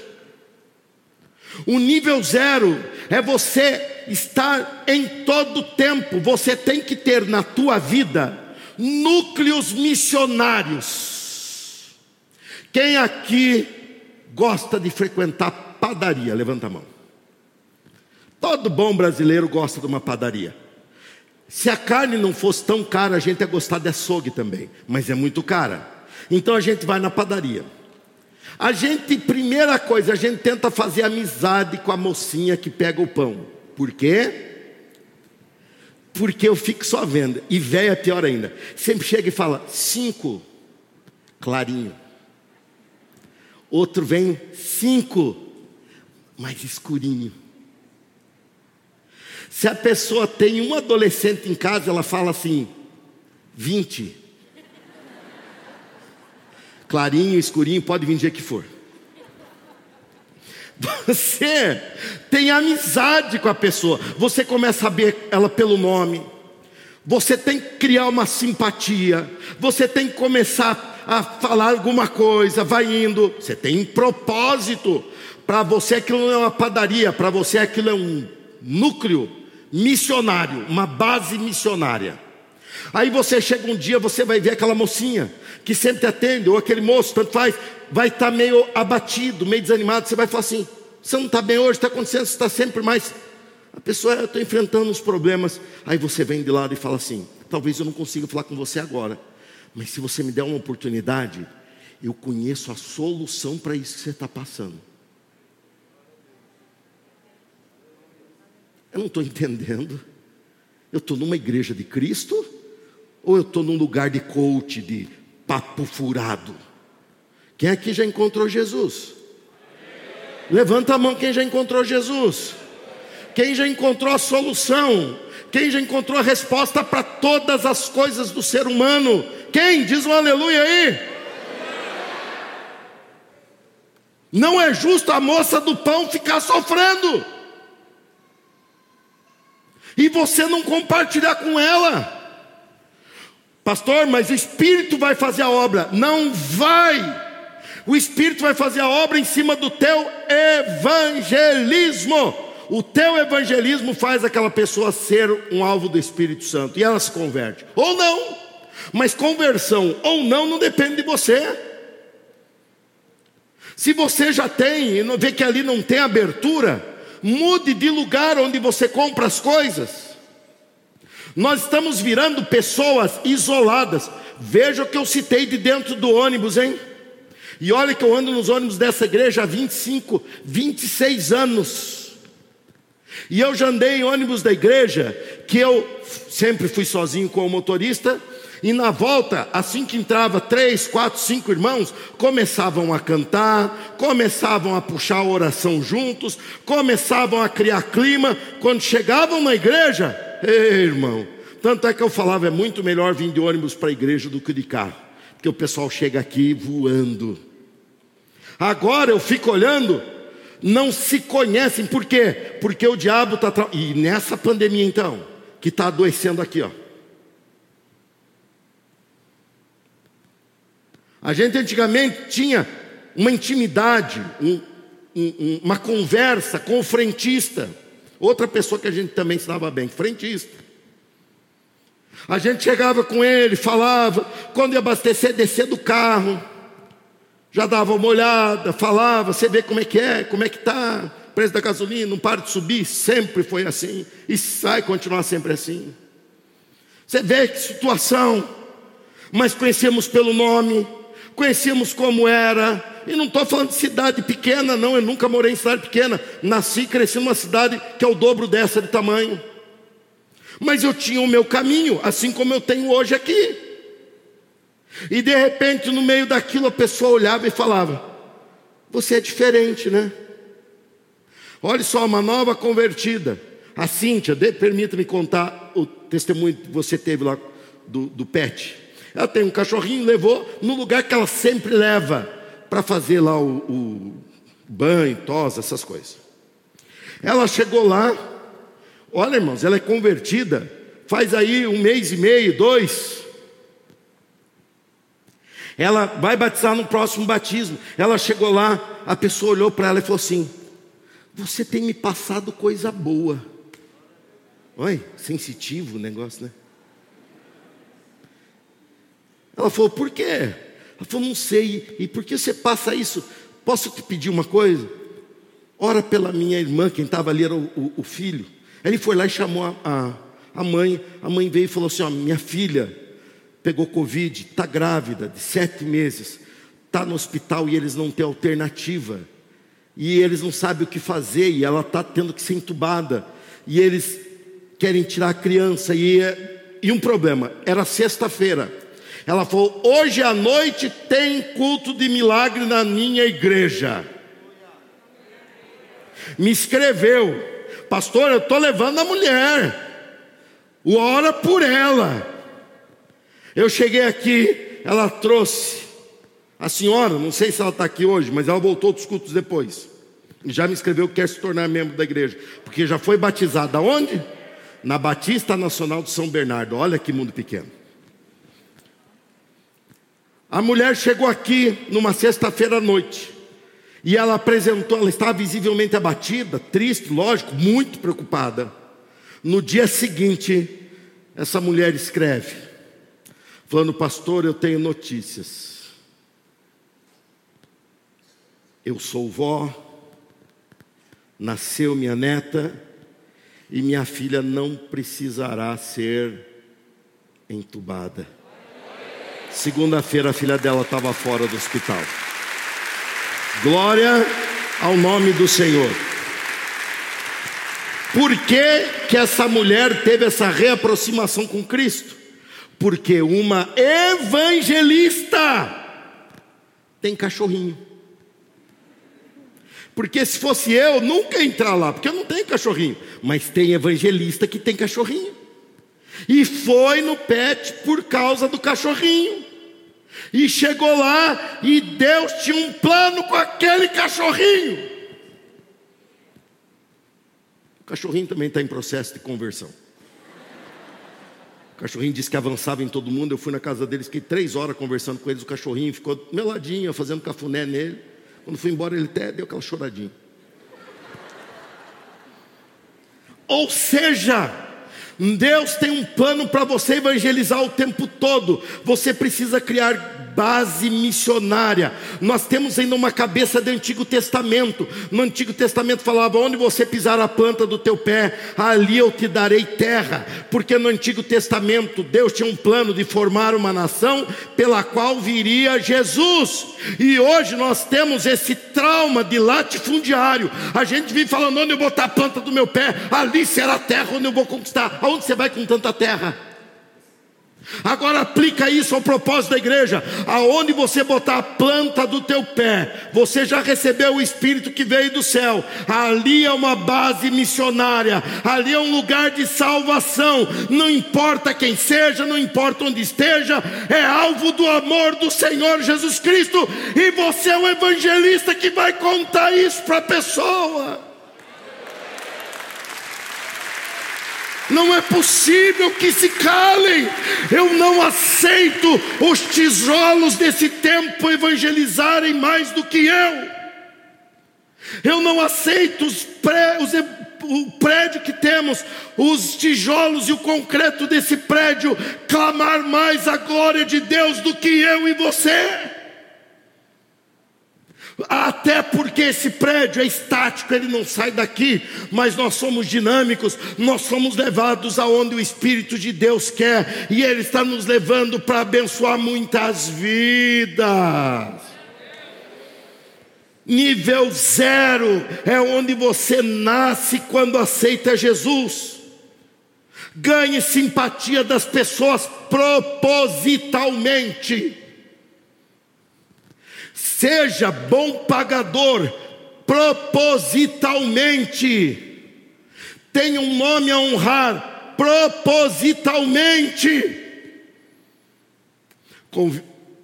O nível zero é você estar em todo tempo, você tem que ter na tua vida núcleos missionários. Quem aqui gosta de frequentar padaria? Levanta a mão. Todo bom brasileiro gosta de uma padaria. Se a carne não fosse tão cara, a gente ia gostar de açougue também, mas é muito cara. Então a gente vai na padaria. A gente, primeira coisa, a gente tenta fazer amizade com a mocinha que pega o pão. Por quê? Porque eu fico só vendo. E velho é pior ainda. Sempre chega e fala, cinco, clarinho. Outro vem, cinco, mais escurinho. Se a pessoa tem um adolescente em casa, ela fala assim, vinte. Clarinho, escurinho, pode vir dia que for. Você tem amizade com a pessoa, você começa a ver ela pelo nome, você tem que criar uma simpatia, você tem que começar a falar alguma coisa, vai indo, você tem um propósito. Para você aquilo não é uma padaria, para você aquilo é um núcleo missionário, uma base missionária. Aí você chega um dia, você vai ver aquela mocinha que sempre te atende, ou aquele moço, tanto faz, vai estar meio abatido, meio desanimado. Você vai falar assim: você não está bem hoje, está acontecendo, você está sempre mais. A pessoa está enfrentando uns problemas. Aí você vem de lado e fala assim: talvez eu não consiga falar com você agora, mas se você me der uma oportunidade, eu conheço a solução para isso que você está passando. Eu não estou entendendo. Eu estou numa igreja de Cristo ou eu estou num lugar de coach, de papo furado? Quem aqui já encontrou Jesus? Levanta a mão quem já encontrou Jesus. Quem já encontrou a solução? Quem já encontrou a resposta para todas as coisas do ser humano? Quem? Diz um aleluia aí. Não é justo a moça do pão ficar sofrendo. E você não compartilhar com ela. Pastor, mas o Espírito vai fazer a obra. Não vai. O Espírito vai fazer a obra em cima do teu evangelismo. O teu evangelismo faz aquela pessoa ser um alvo do Espírito Santo e ela se converte. Ou não. Mas conversão ou não não depende de você. Se você já tem e vê que ali não tem abertura, mude de lugar onde você compra as coisas. Nós estamos virando pessoas isoladas. Veja o que eu citei de dentro do ônibus, hein? E olha que eu ando nos ônibus dessa igreja há 25, 26 anos. E eu já andei em ônibus da igreja, que eu sempre fui sozinho com o motorista, e na volta, assim que entrava três, quatro, cinco irmãos, começavam a cantar, começavam a puxar a oração juntos, começavam a criar clima. Quando chegavam na igreja, Ei, irmão, tanto é que eu falava, é muito melhor vir de ônibus para a igreja do que de carro, porque o pessoal chega aqui voando. Agora eu fico olhando, não se conhecem, por quê? Porque o diabo está. E nessa pandemia então, que está adoecendo aqui, ó. A gente antigamente tinha uma intimidade, um, um, uma conversa com o frentista. Outra pessoa que a gente também ensinava bem, frentista. A gente chegava com ele, falava, quando ia abastecer, descia do carro, já dava uma olhada, falava, você vê como é que é, como é que tá, preço da gasolina não para de subir, sempre foi assim, e vai continuar sempre assim. Você vê que situação, mas conhecemos pelo nome, conhecemos como era, e não estou falando de cidade pequena, não, eu nunca morei em cidade pequena, nasci e cresci numa cidade que é o dobro dessa de tamanho. Mas eu tinha o meu caminho, assim como eu tenho hoje aqui. E de repente, no meio daquilo, a pessoa olhava e falava: Você é diferente, né? Olha só, uma nova convertida. A Cíntia, permita-me contar o testemunho que você teve lá do, do pet. Ela tem um cachorrinho, levou no lugar que ela sempre leva para fazer lá o, o banho, tosa, essas coisas. Ela chegou lá, olha irmãos, ela é convertida, faz aí um mês e meio, dois. Ela vai batizar no próximo batismo. Ela chegou lá, a pessoa olhou para ela e falou assim: Você tem me passado coisa boa. Oi, sensitivo o negócio, né? Ela falou, por quê? Ela falou, não sei. E por que você passa isso? Posso te pedir uma coisa? Ora pela minha irmã, quem estava ali era o, o, o, filho. Ele foi lá e chamou a, a, a, mãe. A mãe veio e falou assim: ó, minha filha pegou Covid, está grávida, de sete meses, está no hospital e eles não têm alternativa. E eles não sabem o que fazer, e ela está tendo que ser entubada. E eles querem tirar a criança. E, e um problema: era sexta-feira. Ela falou: hoje à noite tem culto de milagre na minha igreja. Me escreveu, pastor, eu estou levando a mulher, ora por ela. Eu cheguei aqui, ela trouxe a senhora, não sei se ela está aqui hoje, mas ela voltou dos cultos depois. Já me escreveu que quer se tornar membro da igreja, porque já foi batizada onde? Na Batista Nacional de São Bernardo. Olha que mundo pequeno. A mulher chegou aqui numa sexta-feira à noite e ela apresentou, ela estava visivelmente abatida, triste, lógico, muito preocupada. No dia seguinte, essa mulher escreve, falando: Pastor, eu tenho notícias. Eu sou vó, nasceu minha neta e minha filha não precisará ser entubada. Segunda-feira a filha dela estava fora do hospital. Glória ao nome do Senhor. Por que, que essa mulher teve essa reaproximação com Cristo? Porque uma evangelista tem cachorrinho. Porque se fosse eu, nunca ia entrar lá, porque eu não tenho cachorrinho. Mas tem evangelista que tem cachorrinho. E foi no pet por causa do cachorrinho. E chegou lá e Deus tinha um plano com aquele cachorrinho. O cachorrinho também está em processo de conversão. O cachorrinho disse que avançava em todo mundo. Eu fui na casa deles, fiquei três horas conversando com eles. O cachorrinho ficou meladinho, fazendo cafuné nele. Quando fui embora, ele até deu aquela choradinha. Ou seja, Deus tem um plano para você evangelizar o tempo todo. Você precisa criar base missionária. Nós temos ainda uma cabeça do Antigo Testamento. No Antigo Testamento falava: onde você pisar a planta do teu pé, ali eu te darei terra. Porque no Antigo Testamento Deus tinha um plano de formar uma nação pela qual viria Jesus. E hoje nós temos esse trauma de latifundiário. A gente vive falando: onde eu botar a planta do meu pé, ali será a terra onde eu vou conquistar. Aonde você vai com tanta terra? Agora aplica isso ao propósito da igreja. Aonde você botar a planta do teu pé, você já recebeu o Espírito que veio do céu. Ali é uma base missionária. Ali é um lugar de salvação. Não importa quem seja, não importa onde esteja, é alvo do amor do Senhor Jesus Cristo. E você é o evangelista que vai contar isso para a pessoa. Não é possível que se calem. Eu não aceito os tijolos desse tempo evangelizarem mais do que eu. Eu não aceito os, pré, os o prédio que temos, os tijolos e o concreto desse prédio clamar mais a glória de Deus do que eu e você. Até porque esse prédio é estático, ele não sai daqui, mas nós somos dinâmicos, nós somos levados aonde o Espírito de Deus quer, e Ele está nos levando para abençoar muitas vidas. Nível zero é onde você nasce quando aceita Jesus. Ganhe simpatia das pessoas propositalmente. Seja bom pagador propositalmente. Tenha um nome a honrar propositalmente.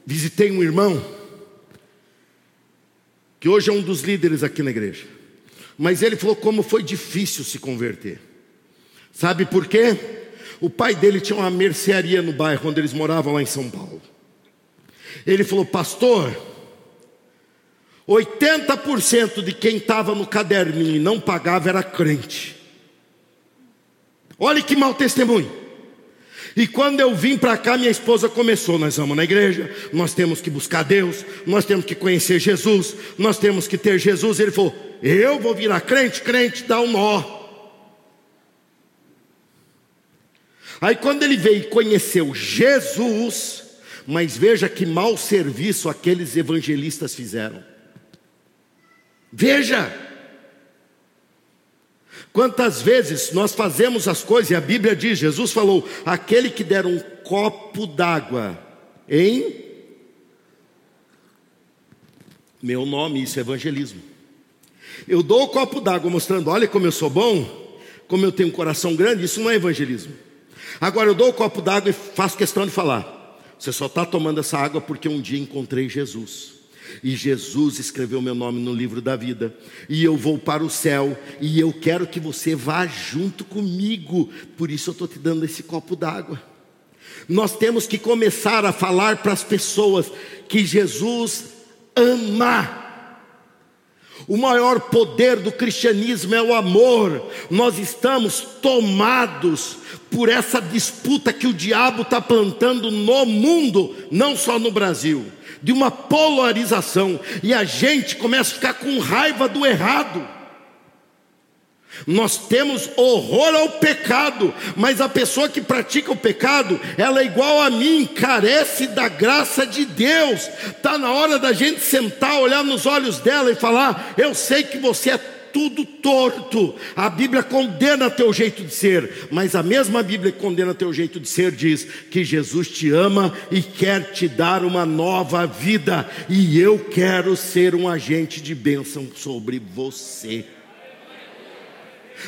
Visitei um irmão que hoje é um dos líderes aqui na igreja. Mas ele falou como foi difícil se converter. Sabe por quê? O pai dele tinha uma mercearia no bairro onde eles moravam lá em São Paulo. Ele falou: "Pastor, 80% de quem estava no caderninho e não pagava era crente. Olha que mau testemunho. E quando eu vim para cá, minha esposa começou: nós vamos na igreja, nós temos que buscar Deus, nós temos que conhecer Jesus, nós temos que ter Jesus. Ele falou: eu vou virar crente, crente dá um nó. Aí quando ele veio e conheceu Jesus, mas veja que mau serviço aqueles evangelistas fizeram. Veja, Quantas vezes nós fazemos as coisas, e a Bíblia diz: Jesus falou, aquele que der um copo d'água em meu nome, isso é evangelismo. Eu dou o copo d'água mostrando, olha como eu sou bom, como eu tenho um coração grande, isso não é evangelismo. Agora eu dou o copo d'água e faço questão de falar: você só está tomando essa água porque um dia encontrei Jesus. E Jesus escreveu meu nome no livro da vida. E eu vou para o céu. E eu quero que você vá junto comigo. Por isso eu estou te dando esse copo d'água. Nós temos que começar a falar para as pessoas que Jesus ama. O maior poder do cristianismo é o amor. Nós estamos tomados por essa disputa que o diabo está plantando no mundo, não só no Brasil de uma polarização, e a gente começa a ficar com raiva do errado. Nós temos horror ao pecado, mas a pessoa que pratica o pecado, ela é igual a mim, carece da graça de Deus. Está na hora da gente sentar, olhar nos olhos dela e falar: Eu sei que você é tudo torto. A Bíblia condena teu jeito de ser, mas a mesma Bíblia que condena teu jeito de ser diz que Jesus te ama e quer te dar uma nova vida, e eu quero ser um agente de bênção sobre você.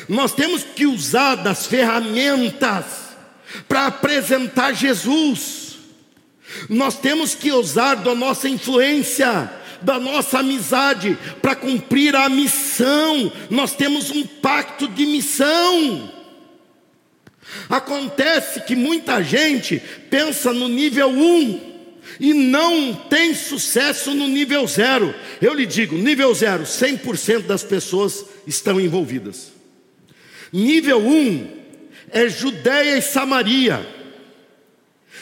Nós temos que usar das ferramentas para apresentar Jesus. Nós temos que usar da nossa influência da nossa amizade para cumprir a missão. Nós temos um pacto de missão. Acontece que muita gente pensa no nível 1 e não tem sucesso no nível 0. Eu lhe digo, nível 0, 100% das pessoas estão envolvidas. Nível 1 é Judéia e Samaria.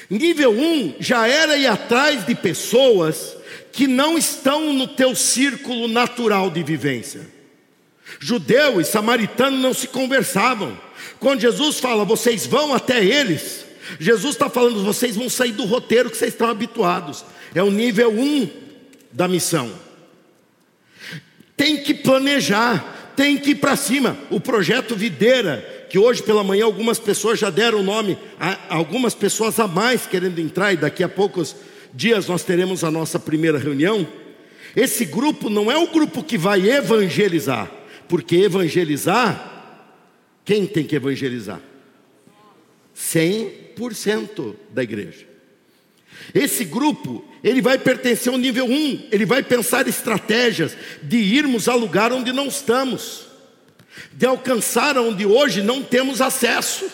Nível 1 já era ir atrás de pessoas que não estão no teu círculo natural de vivência. Judeu e samaritano não se conversavam. Quando Jesus fala, vocês vão até eles, Jesus está falando, vocês vão sair do roteiro que vocês estão habituados. É o nível 1 um da missão. Tem que planejar, tem que ir para cima. O projeto Videira, que hoje pela manhã algumas pessoas já deram o nome, algumas pessoas a mais querendo entrar, e daqui a poucos dias nós teremos a nossa primeira reunião. Esse grupo não é o grupo que vai evangelizar, porque evangelizar, quem tem que evangelizar? 100% da igreja. Esse grupo, ele vai pertencer ao nível 1, ele vai pensar estratégias de irmos a lugar onde não estamos, de alcançar onde hoje não temos acesso.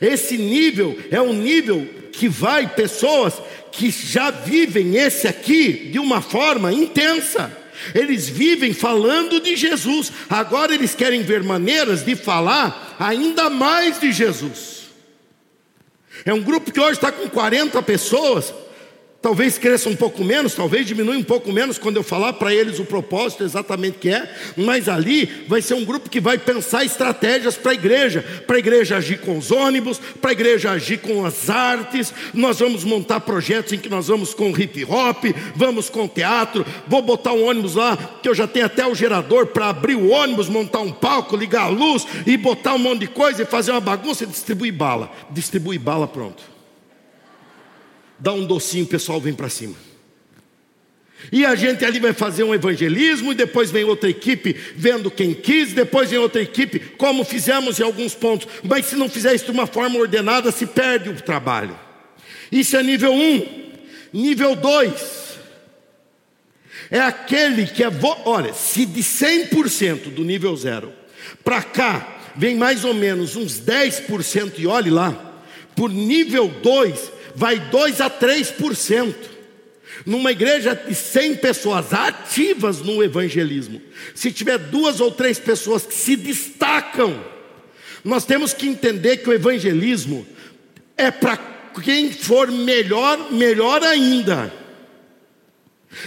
Esse nível é um nível que vai pessoas que já vivem esse aqui de uma forma intensa. Eles vivem falando de Jesus, agora eles querem ver maneiras de falar ainda mais de Jesus. É um grupo que hoje está com 40 pessoas, Talvez cresça um pouco menos, talvez diminua um pouco menos quando eu falar para eles o propósito exatamente que é, mas ali vai ser um grupo que vai pensar estratégias para a igreja, para a igreja agir com os ônibus, para a igreja agir com as artes. Nós vamos montar projetos em que nós vamos com hip hop, vamos com teatro. Vou botar um ônibus lá, que eu já tenho até o gerador para abrir o ônibus, montar um palco, ligar a luz e botar um monte de coisa e fazer uma bagunça e distribuir bala. Distribuir bala, pronto dá um docinho, o pessoal vem para cima. E a gente ali vai fazer um evangelismo, e depois vem outra equipe vendo quem quis, depois vem outra equipe, como fizemos em alguns pontos. Mas se não fizer isso de uma forma ordenada, se perde o trabalho. Isso é nível 1. Um. Nível 2 é aquele que é. Vo... Olha, se de 100% do nível 0 para cá vem mais ou menos uns 10%, e olhe lá, por nível 2 vai 2 a 3%. Numa igreja de 100 pessoas ativas no evangelismo, se tiver duas ou três pessoas que se destacam, nós temos que entender que o evangelismo é para quem for melhor, melhor ainda.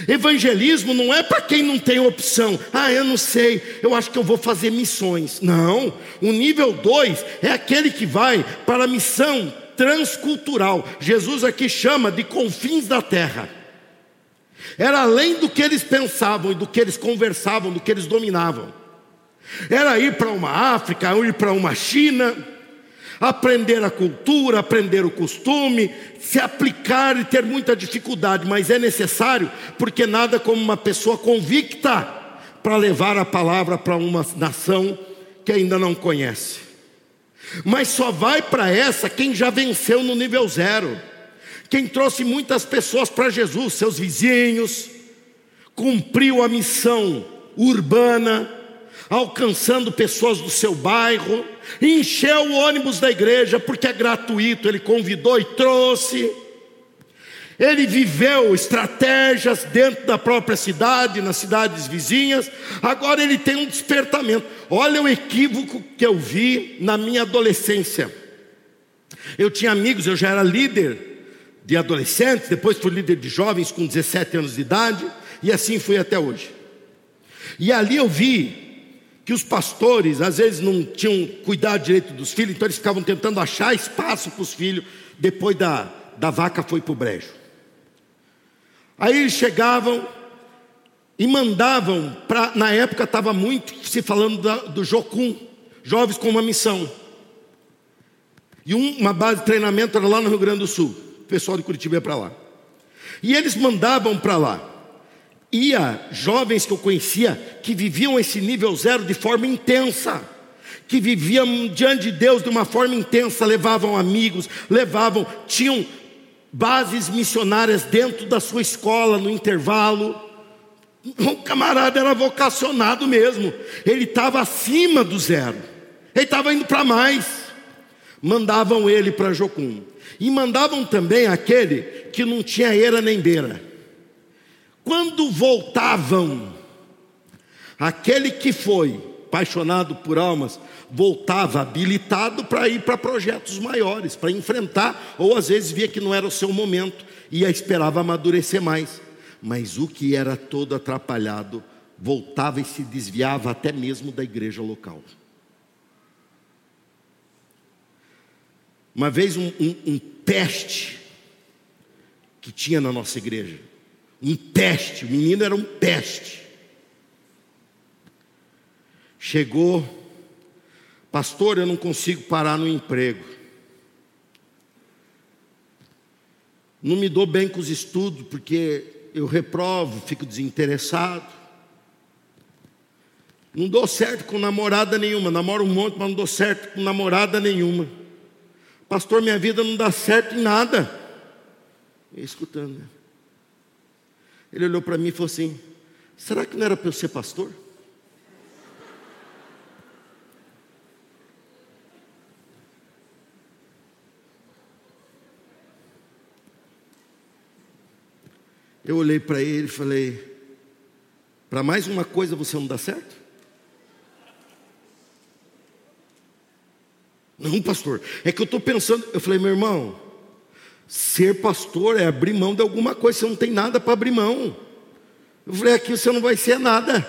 Evangelismo não é para quem não tem opção. Ah, eu não sei, eu acho que eu vou fazer missões. Não, o nível 2 é aquele que vai para a missão transcultural. Jesus aqui chama de confins da terra. Era além do que eles pensavam e do que eles conversavam, do que eles dominavam. Era ir para uma África, ir para uma China, aprender a cultura, aprender o costume, se aplicar e ter muita dificuldade, mas é necessário, porque nada como uma pessoa convicta para levar a palavra para uma nação que ainda não conhece. Mas só vai para essa quem já venceu no nível zero, quem trouxe muitas pessoas para Jesus, seus vizinhos, cumpriu a missão urbana, alcançando pessoas do seu bairro, encheu o ônibus da igreja porque é gratuito, ele convidou e trouxe. Ele viveu estratégias dentro da própria cidade, nas cidades vizinhas. Agora ele tem um despertamento. Olha o equívoco que eu vi na minha adolescência. Eu tinha amigos, eu já era líder de adolescentes, depois fui líder de jovens com 17 anos de idade, e assim fui até hoje. E ali eu vi que os pastores às vezes não tinham cuidado direito dos filhos, então eles ficavam tentando achar espaço para os filhos depois da, da vaca foi para o brejo. Aí eles chegavam e mandavam para. Na época estava muito se falando da, do Jocum, jovens com uma missão. E um, uma base de treinamento era lá no Rio Grande do Sul. O pessoal de Curitiba ia para lá. E eles mandavam para lá. Ia jovens que eu conhecia que viviam esse nível zero de forma intensa que viviam diante de Deus de uma forma intensa, levavam amigos, levavam, tinham bases missionárias dentro da sua escola no intervalo. O camarada era vocacionado mesmo, ele estava acima do zero, ele estava indo para mais. Mandavam ele para Jocum, e mandavam também aquele que não tinha eira nem beira. Quando voltavam, aquele que foi apaixonado por almas, voltava habilitado para ir para projetos maiores, para enfrentar, ou às vezes via que não era o seu momento e esperava amadurecer mais. Mas o que era todo atrapalhado voltava e se desviava até mesmo da igreja local. Uma vez um, um, um teste que tinha na nossa igreja, um teste, o menino era um teste. Chegou Pastor, eu não consigo parar no emprego. Não me dou bem com os estudos, porque eu reprovo, fico desinteressado. Não dou certo com namorada nenhuma. Namoro um monte, mas não dou certo com namorada nenhuma. Pastor, minha vida não dá certo em nada. E escutando. Né? Ele olhou para mim e falou assim: Será que não era para eu ser pastor? Eu olhei para ele e falei: Para mais uma coisa você não dá certo? Não, pastor, é que eu estou pensando. Eu falei: Meu irmão, Ser pastor é abrir mão de alguma coisa, você não tem nada para abrir mão. Eu falei, aqui você não vai ser nada.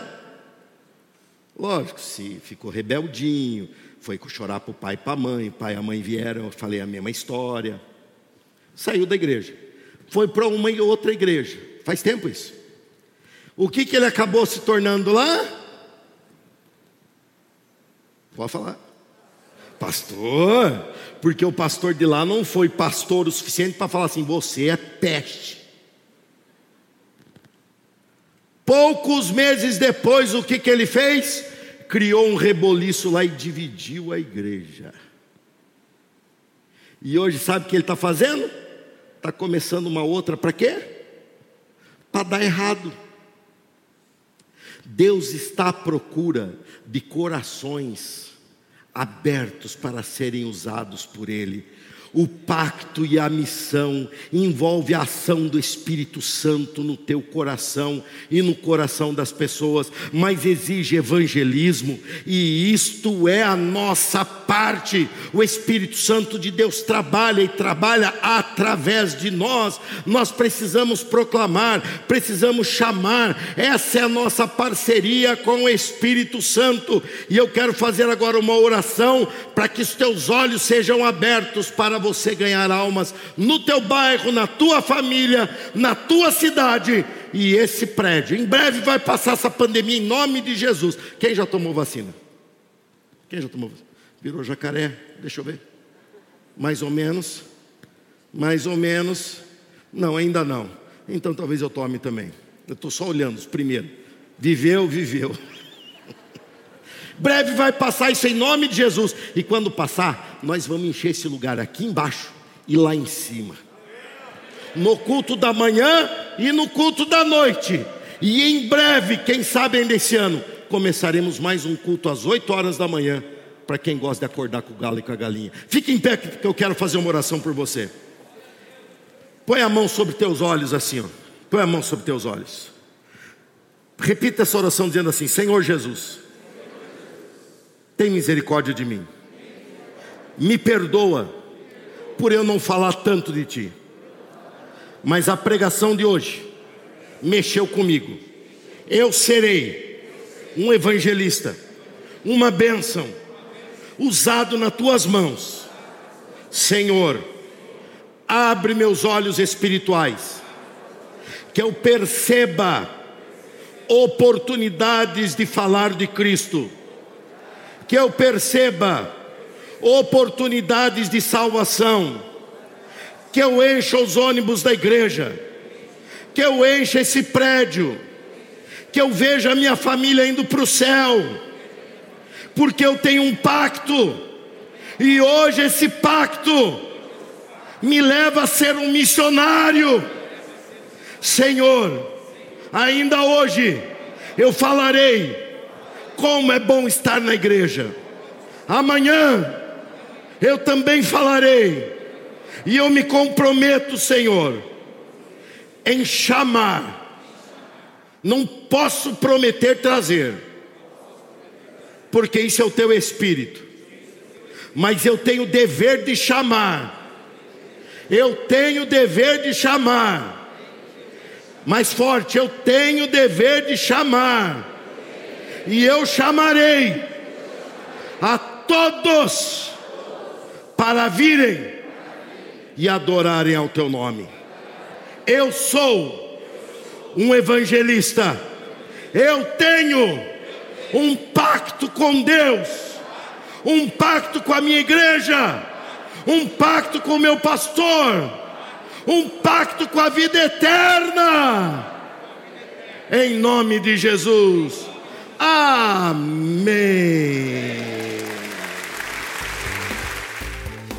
Lógico, se ficou rebeldinho, foi chorar para o pai e para a mãe, o pai e a mãe vieram, eu falei a mesma história. Saiu da igreja, foi para uma e outra igreja. Faz tempo isso. O que, que ele acabou se tornando lá? Pode falar. Pastor, porque o pastor de lá não foi pastor o suficiente para falar assim: você é peste. Poucos meses depois, o que, que ele fez? Criou um reboliço lá e dividiu a igreja. E hoje, sabe o que ele está fazendo? Está começando uma outra para quê? Para dar errado. Deus está à procura de corações abertos para serem usados por Ele. O pacto e a missão envolve a ação do Espírito Santo no teu coração e no coração das pessoas, mas exige evangelismo, e isto é a nossa parte. O Espírito Santo de Deus trabalha e trabalha através de nós. Nós precisamos proclamar, precisamos chamar. Essa é a nossa parceria com o Espírito Santo. E eu quero fazer agora uma oração para que os teus olhos sejam abertos para você ganhar almas no teu bairro, na tua família, na tua cidade e esse prédio. Em breve vai passar essa pandemia em nome de Jesus. Quem já tomou vacina? Quem já tomou vacina? Virou jacaré, deixa eu ver. Mais ou menos. Mais ou menos. Não, ainda não. Então talvez eu tome também. Eu estou só olhando os primeiros. Viveu, viveu. Breve vai passar isso em nome de Jesus. E quando passar, nós vamos encher esse lugar aqui embaixo e lá em cima. No culto da manhã e no culto da noite. E em breve, quem sabe ainda esse ano, começaremos mais um culto às 8 horas da manhã para quem gosta de acordar com o galo e com a galinha. Fique em pé que eu quero fazer uma oração por você. Põe a mão sobre teus olhos assim, ó. Põe a mão sobre teus olhos. Repita essa oração dizendo assim: Senhor Jesus, tem misericórdia de mim. Me perdoa por eu não falar tanto de ti. Mas a pregação de hoje mexeu comigo. Eu serei um evangelista, uma bênção usado nas tuas mãos. Senhor, abre meus olhos espirituais, que eu perceba oportunidades de falar de Cristo, que eu perceba oportunidades de salvação, que eu encha os ônibus da igreja, que eu encha esse prédio, que eu veja a minha família indo para o céu. Porque eu tenho um pacto, e hoje esse pacto me leva a ser um missionário. Senhor, ainda hoje eu falarei como é bom estar na igreja. Amanhã eu também falarei, e eu me comprometo, Senhor, em chamar. Não posso prometer trazer porque isso é o teu espírito. Mas eu tenho o dever de chamar. Eu tenho o dever de chamar. Mais forte, eu tenho o dever de chamar. E eu chamarei a todos para virem e adorarem ao teu nome. Eu sou um evangelista. Eu tenho um pacto com Deus, um pacto com a minha igreja, um pacto com o meu pastor, um pacto com a vida eterna. Em nome de Jesus. Amém.